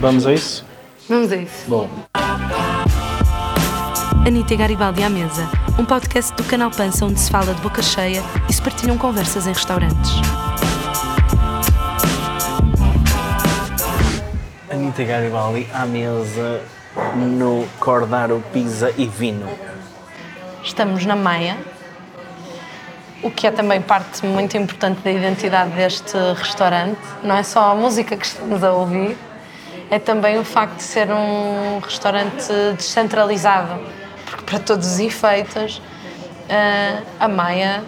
Vamos a isso? Vamos a isso. Bom, Anitta e Garibaldi à mesa, um podcast do canal Pança onde se fala de boca cheia e se partilham conversas em restaurantes. Anitta Garibaldi à mesa no Cordaro Pizza e Vino. Estamos na Maia, o que é também parte muito importante da identidade deste restaurante. Não é só a música que estamos a ouvir, é também o facto de ser um restaurante descentralizado, porque para todos os efeitos, eh, a Maia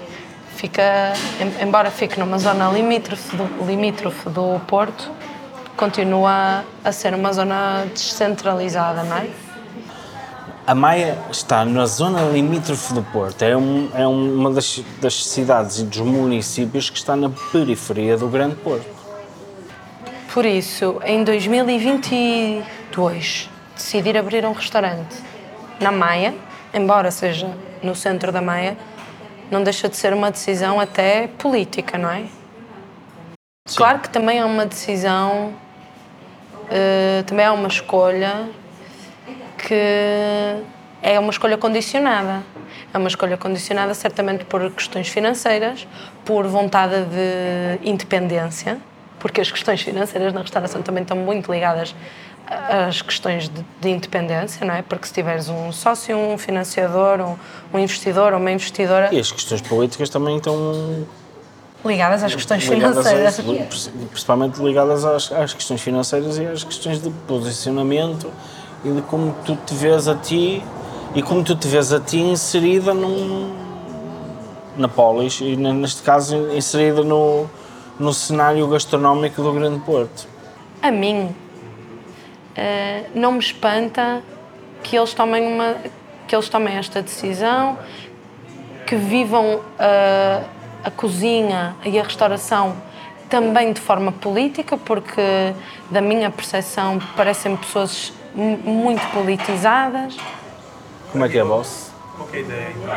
fica, em- embora fique numa zona limítrofe do, limítrofe do Porto, continua a ser uma zona descentralizada, não é? A Maia está na zona limítrofe do Porto. É, um- é uma das, das cidades e dos municípios que está na periferia do Grande Porto. Por isso, em 2022, decidir abrir um restaurante na Maia, embora seja no centro da Maia, não deixa de ser uma decisão até política, não é? Claro que também é uma decisão, eh, também é uma escolha que é uma escolha condicionada. É uma escolha condicionada certamente por questões financeiras, por vontade de independência, porque as questões financeiras na restauração também estão muito ligadas às questões de, de independência, não é? Porque se tiveres um sócio, um financiador, um, um investidor ou uma investidora E as questões políticas também estão ligadas às questões ligadas financeiras. principalmente ligadas às, às questões financeiras e às questões de posicionamento e de como tu te vês a ti e como tu te vês a ti inserida num, na polis e ne- neste caso inserida no, no cenário gastronómico do Grande Porto. A mim, eh, não me espanta que eles tomem uma que eles tomem esta decisão, que vivam eh, a cozinha e a restauração também de forma política, porque da minha percepção parecem pessoas mu- muito politizadas. Como é que é, boss? Qual é a ideia? Como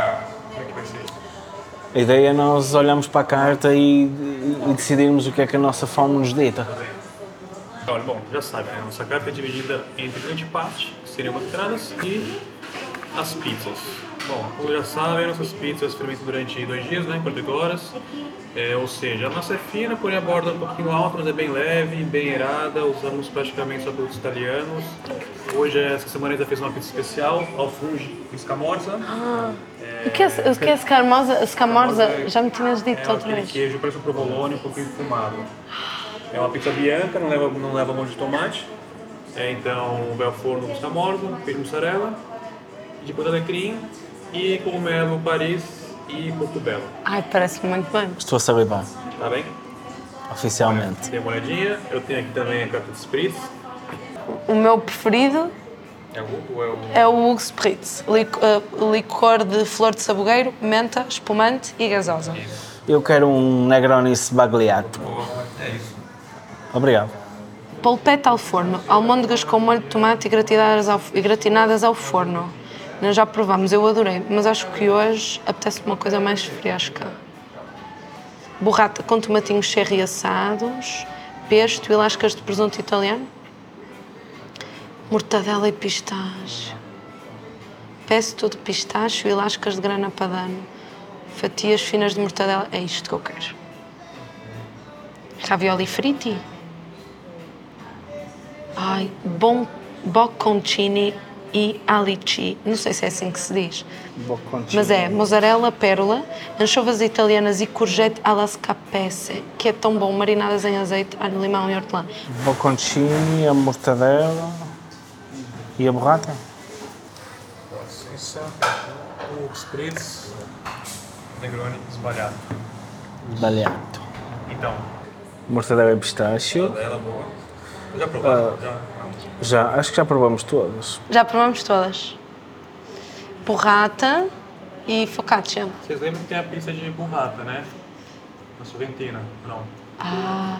é que vai ser? A ideia é nós olharmos para a carta e, e decidirmos o que é que a nossa fome nos dita. Olha, bom, já sabe, né? Nossa carta é dividida entre antipasto, que seriam as entradas, e as pizzas. Bom, como já sabem, nossas pizzas fermentam durante dois dias, né? 48 horas. É, ou seja, a massa é fina, porém a borda é um pouquinho alta, mas é bem leve, bem aerada. Usamos praticamente só produtos italianos. Hoje, essa semana, a gente já fez uma pizza especial, alfunge com escamorza. O que é, o que é escamosa? Escamorza? Já me tinhas dito É outra vez. queijo parece um provolone um pouquinho defumado. É uma pizza bianca, não leva, não leva molho de tomate. É, então, vai ao forno com escamorza, queijo mussarela, e depois alecrim e cogumelo Paris e portobello. Ai, parece muito bem. Estou a saber bem, Tá bem? oficialmente. Dê uma olhadinha. Eu tenho aqui também a carta de spritz. O meu preferido É o ou é o... É o Hugo Spritz, lic- eh, licor de flor de sabugueiro, menta, espumante e gasosa. Eu quero um Negroni Sbagliato. É isso. Obrigado. Polpette ao forno, almôndegas com molho de tomate e gratinadas ao, e gratinadas ao forno. Nós já provamos, eu adorei, mas acho que hoje apetece uma coisa mais fresca. Borrata com tomatinhos cherry assados, pesto e lascas de presunto italiano. Mortadela e pistache. Pesto de pistache e lascas de grana padano. Fatias finas de mortadela. É isto que eu quero. Ravioli fritti. Ai, bom bocconcini e alici. Não sei se é assim que se diz. Mas é mozzarella, pérola, anchovas italianas e courgette alla scapese, que é tão bom, marinadas em azeite, alho, limão e hortelã. Bocconcini, a mortadela e a borrata. Licença. O spritz. Negroni espalhado. Baleato. Então, Mortadela e pistácio. ela boa. Já provaram? Já. Já, acho que já provamos todas. Já provamos todas. Burrata e focaccia. Vocês lembram que tem a pizza de burrata, né? Na Sorrentina. Não. Ah.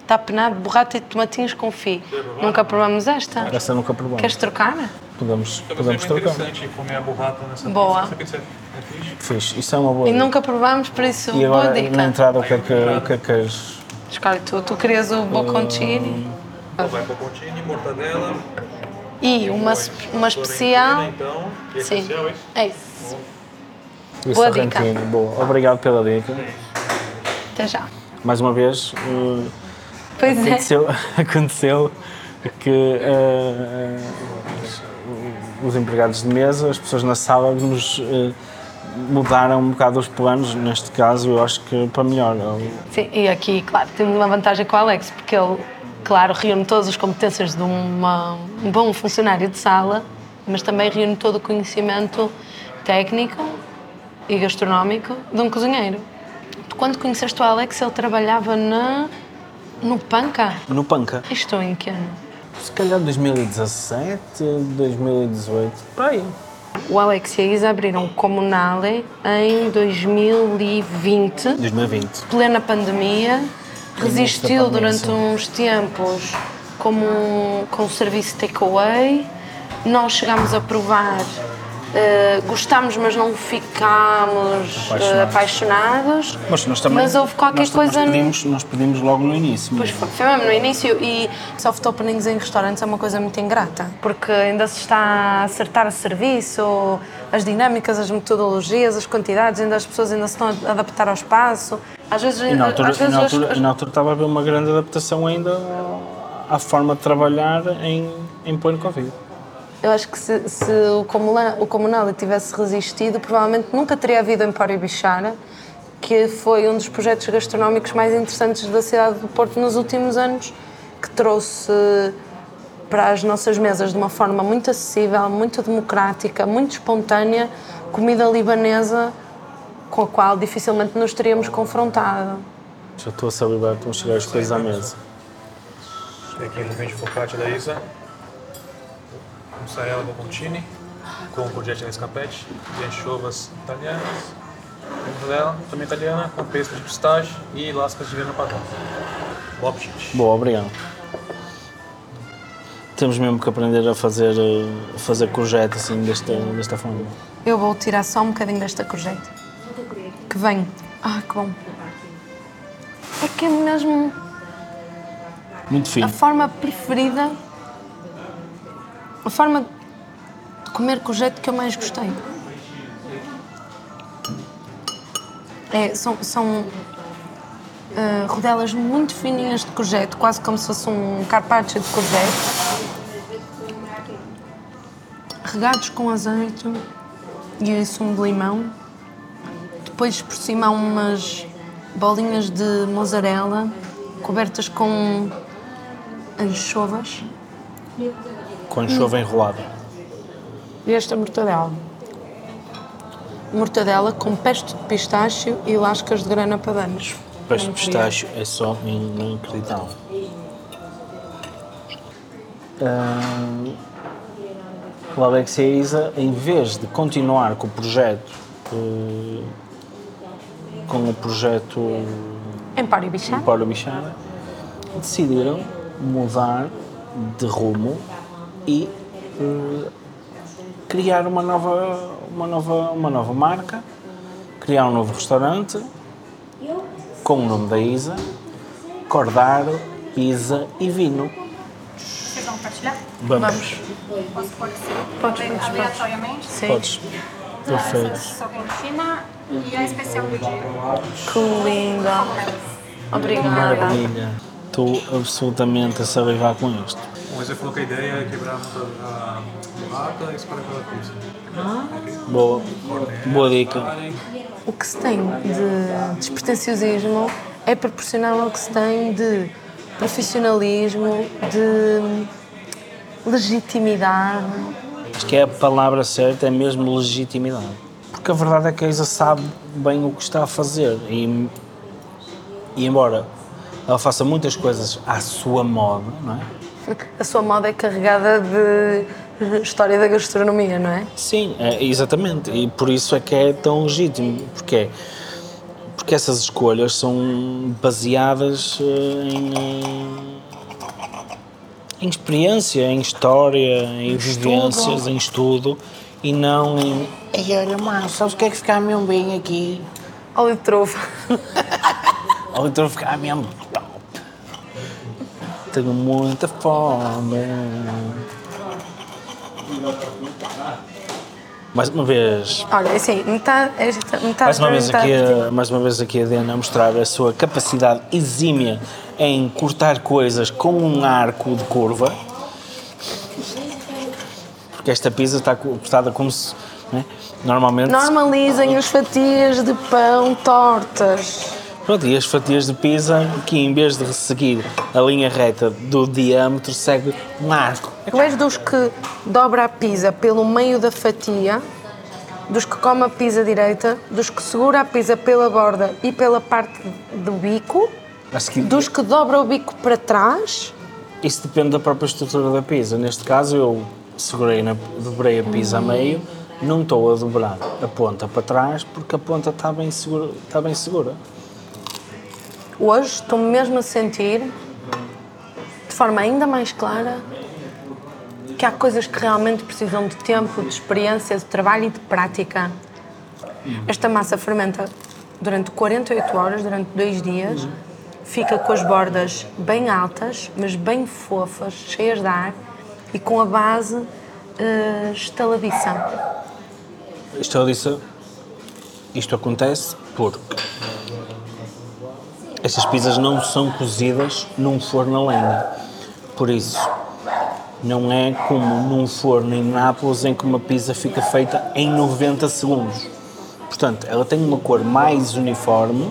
Está penado, burrata e tomatinhos com fi. Nunca provamos esta. Essa nunca provamos. Queres trocar? Podemos, podemos trocar. interessante comer a burrata nessa Boa. pizza. Essa pizza é fixe. Fixe, isso é uma boa E dica. nunca provamos, por isso, E boa agora, dica. na entrada, o que é que, o que, é que queres? Escolhe tu, tu querias o bocconcini. Então vai bocconcini, mortadela. E uma, uma especial. Então, e Sim. especial? É isso. E Boa Sorrentino, boa. Obrigado pela dica. Até já. Mais uma vez, eh, Pois é. aconteceu, aconteceu que eh, os- os empregados de mesa, as pessoas na sala, nos mudaram um bocado os planos. Neste caso, eu acho que para melhor. Sim, e aqui, claro, temos uma vantagem com o Alex, porque ele, claro, reúne todas as competências de uma- um bom funcionário de sala, mas também reúne todo o conhecimento técnico e gastronómico de um cozinheiro. Tu, quando conheceste o Alex, ele trabalhava na, no Panca. No Panca. Isto em que ano? Se calhar 2017, 2018, por aí. O Alex e a Isa abriram o Comunale em 2020. 2020. plena pandemia, resistiu durante uns tempos como com o serviço takeaway. Nós chegámos a provar, eh, gostámos, mas não ficámos eh, Apaixonados. apaixonados. Mas nós também. Mas houve qualquer nós, coisa Nós pedimos, nós pedimos logo no início. Pois foi, foi mesmo no início e soft openings em restaurantes é uma coisa muito ingrata, porque ainda se está a acertar o serviço, as dinâmicas, as metodologias, as quantidades, ainda as pessoas ainda se estão a adaptar ao espaço. Às vezes, E na altura, às e vezes na as- altura, as- e na altura estava a haver uma grande adaptação ainda à forma de trabalhar em, em pleno Covid. Eu acho que se, se o, Comuna, o Comunale tivesse resistido, provavelmente nunca teria havido Empório Bichara, que foi um dos projetos gastronómicos mais interessantes da cidade do Porto nos últimos anos, que trouxe para as nossas mesas de uma forma muito acessível, muito democrática, muito espontânea, comida libanesa com a qual dificilmente nos teríamos confrontado. Já estou a salivar, estão a chegar as coisas à mesa. Aqui no de focaccia da Isa. Mussarela bocconcini com courgette nescapete, de anchovas italianas. Mortadela, também italiana, com pesto de pistache e lascas de grana padrão. Bom apetite. Boa, obrigado. Temos mesmo que aprender a fazer, a fazer courgette assim, desta, desta forma. Eu vou tirar só um bocadinho desta courgette. Que vem. Ah, que bom. É que é mesmo Muito a fino. forma preferida, a forma de comer courgette que eu mais gostei. É, são são ah, rodelas muito fininhas de courgette, quase como se fosse um carpaccio de courgette. Regados com azeite e sumo de limão. Depois por cima há umas bolinhas de mozzarella cobertas com anchovas Com chova enrolada. e esta mortadela. Mortadela com pesto de pistácio e lascas de grana padano. Peixe de pistacho é só inacreditável. O Alex e a Isa, em vez de continuar com o projeto, eh, com o projeto Empório Bichá. Empório Bichara, decidiram mudar de rumo e eh, criar uma nova, uma, nova, uma nova marca, criar um novo restaurante com o nome da Isa, Cordaro, Isa e Vino. Vocês vão partilhar? Vamos. Posso pôr assim? Podes, podes. Aleatoriamente? Sim. Podes. Perfeito. Socontina e a especial do dia. Que linda. Obrigada. Maravilha. Estou absolutamente a salivar com isto. Bom, você falou que a ideia é quebrar a burrata e espalhar pela pizza. Boa. Boa dica. O que se tem de despretensiosismo é proporcional ao que se tem de profissionalismo, de legitimidade. Acho que é a palavra certa, é mesmo legitimidade. Porque a verdade é que a Isa sabe bem o que está a fazer e, e embora ela faça muitas coisas à sua moda, não é? A sua moda é carregada de história da gastronomia, não é? Sim, é, exatamente. E por isso é que é tão legítimo. Porque, porque essas escolhas são baseadas eh, em, em experiência, em história, em vivências, em estudo e não em. Ei, olha, mano, sabes o que é que ficar mesmo bem aqui? Óleo de trova. Ou então ficar mesmo top. Tenho muita fome. Mais uma vez, Olha, assim, metade, esta- metade mais uma vez aqui, a, mais uma vez aqui a Diana a mostrar a sua capacidade exímia em cortar coisas com um arco de curva. Porque esta pizza está co- cortada como se, né? normalmente Normalizem as fatias de pão tortas. Pronto, e as fatias de pizza que em vez de seguir a linha reta do diâmetro segue um arco. Tu és dos que dobra a pizza pelo meio da fatia, dos que come a pizza direita, dos que segura a pizza pela borda e pela parte do bico, seguir, dos que dobra o bico para trás. Isso depende da própria estrutura da pizza. Neste caso eu segurei, na, dobrei a pizza a meio, não estou a dobrar a ponta para trás porque a ponta está bem segura. Está bem segura. Hoje estou mesmo a sentir, de forma ainda mais clara, que há coisas que realmente precisam de tempo, de experiência, de trabalho e de prática. Esta massa fermenta durante 48 horas, durante dois dias, fica com as bordas bem altas, mas bem fofas, cheias de ar e com a base eh, estaladiça. Disse, isto acontece porque estas pizzas não são cozidas num forno a lenha. Por isso, não é como num forno em Nápoles em que uma pizza fica feita em 90 segundos. Portanto, ela tem uma cor mais uniforme,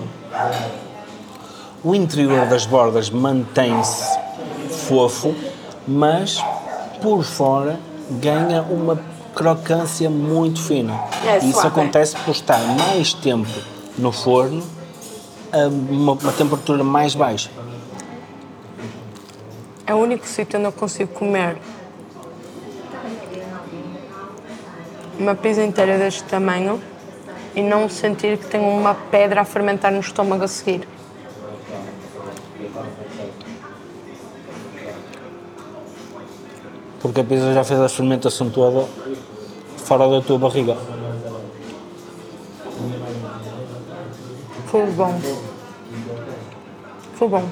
o interior das bordas mantém-se fofo, mas por fora ganha uma crocância muito fina. É Isso suave. acontece por estar mais tempo no forno a uma, uma temperatura mais baixa. É o único sítio onde eu consigo comer uma pizza inteira deste tamanho e não sentir que tenho uma pedra a fermentar no estômago a seguir. Porque a pizza já fez a fermentação toda fora da tua barriga. Foi bom. Foi bom.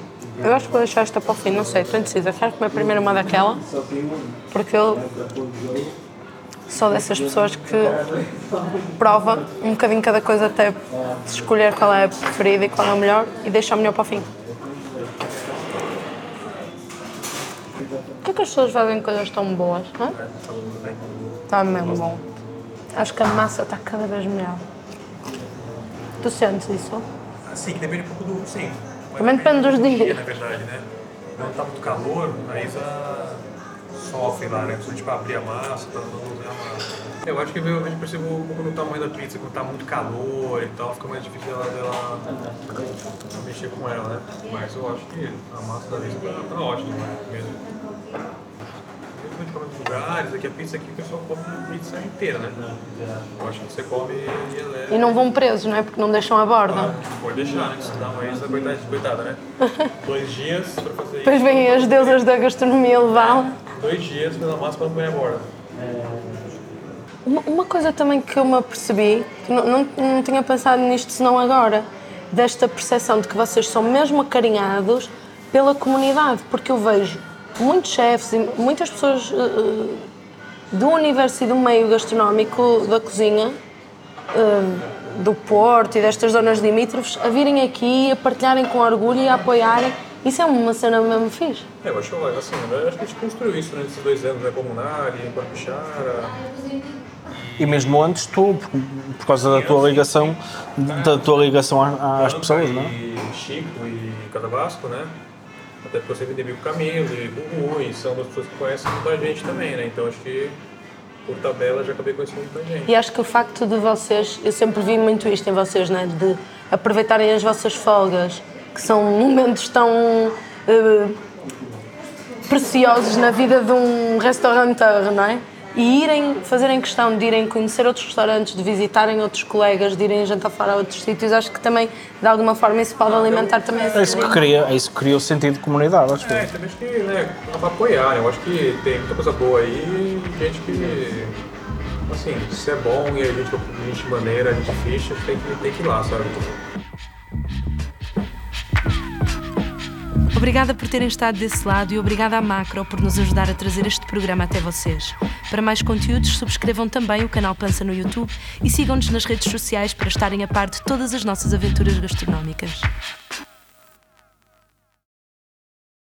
Eu acho que vou deixar esta para o fim, não sei, estou indecisa. Quero comer primeiro uma daquela, porque eu sou dessas pessoas que prova um bocadinho cada coisa até escolher qual é a preferida e qual é a melhor e deixa a melhor para o fim. Por que é as pessoas fazem coisas tão boas, não é? Está mesmo bom. Acho que a massa está cada vez melhor. Tu sentes isso? Sim, que depende um pouco do. Sim. Também depende dos dias. Na verdade, né? Quando tá muito calor, a Isa sofre lá, né? Precisa tipo abrir a massa, pra não usar a massa. Eu acho que eu vejo percebo um pouco no tamanho da pizza, quando tá muito calor e tal, fica mais difícil dela, dela mexer com ela, né? Mas eu acho que a massa da Isa tá, tá ótima, né? Mesmo. Para lugares, aqui a pizza aqui o pessoal come pizza inteira, né? Eu acho que você come e ela é. E não vão presos, não é? Porque não deixam a borda. Pode deixar, né? Senão a Isa, coitada, coitada né? Dois dias pra fazer Depois isso. vêm as deusas da gastronomia levá-la. Dois dias pela massa pra não a borda. Uma, uma coisa também que eu me apercebi, que não, não, não tinha pensado nisto senão agora, desta percepção de que vocês são mesmo acarinhados pela comunidade, porque eu vejo muitos chefes e muitas pessoas eh, eh, do universo e do meio gastronómico da cozinha eh, do Porto e destas zonas limítrofes a virem aqui, a partilharem com orgulho e a apoiarem. Isso é uma cena mesmo fixe. É, eu acho, assim, eu acho que a gente construiu isso durante esses dois anos, né? Comunari, Guapichara. E mesmo antes tu, por, por causa da tua ligação, da tua ligação às, às pessoas, não é? E Chico e Cadabasco, né? Até porque eu com o Camilo e o Rui, são duas pessoas que conhecem muita gente também, né? Então acho que por tabela já acabei conhecendo muita gente. E acho que o facto de vocês, eu sempre vi muito isto em vocês, né? de aproveitarem as vossas folgas, que são momentos tão eh, preciosos na vida de um restaurateur, não é? E irem, fazerem questão de irem conhecer outros restaurantes, de visitarem outros colegas, de irem jantar fora a outros sítios, acho que também, de alguma forma, isso pode alimentar também essa É isso que cria, é isso que cria o sentido de comunidade, acho É, eu. também acho que, né, apoiar? Eu acho que tem muita coisa boa aí e gente que, assim, se é bom e a gente, a gente maneira, a gente ficha, tem que, tem que ir lá, sabe? Obrigada por terem estado desse lado e obrigada à Macro por nos ajudar a trazer este programa até vocês. Para mais conteúdos, subscrevam também o canal Pança no YouTube e sigam-nos nas redes sociais para estarem a par de todas as nossas aventuras gastronómicas.